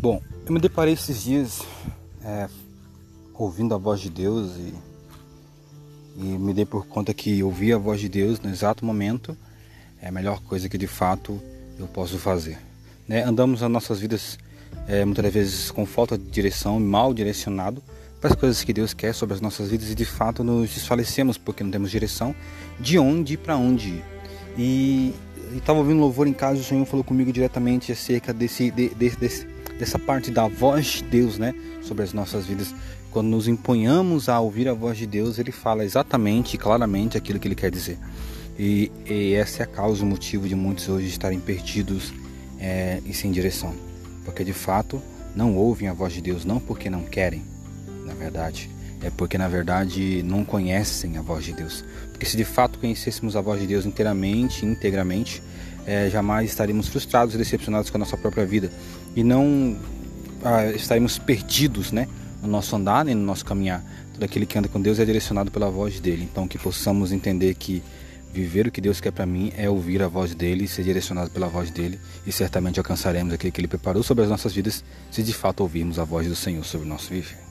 Bom, eu me deparei esses dias é, ouvindo a voz de Deus e, e me dei por conta que ouvir a voz de Deus no exato momento é a melhor coisa que de fato eu posso fazer. Né? Andamos as nossas vidas é, muitas vezes com falta de direção, mal direcionado para as coisas que Deus quer sobre as nossas vidas e de fato nos desfalecemos porque não temos direção de onde e para onde ir. E estava ouvindo louvor em casa e o Senhor falou comigo diretamente acerca desse, de, de, desse dessa parte da voz de Deus, né, sobre as nossas vidas. Quando nos empunhamos a ouvir a voz de Deus, ele fala exatamente e claramente aquilo que ele quer dizer. E, e essa é a causa, o motivo de muitos hoje estarem perdidos é, e sem direção. Porque de fato não ouvem a voz de Deus, não porque não querem, na verdade, é porque na verdade não conhecem a voz de Deus. Porque se de fato conhecêssemos a voz de Deus inteiramente, integramente, é, jamais estaríamos frustrados e decepcionados com a nossa própria vida e não ah, perdidos né, no nosso andar nem no nosso caminhar. Todo aquele que anda com Deus é direcionado pela voz dele. Então, que possamos entender que viver o que Deus quer para mim é ouvir a voz dele, ser direcionado pela voz dele e certamente alcançaremos aquilo que ele preparou sobre as nossas vidas se de fato ouvirmos a voz do Senhor sobre o nosso viver.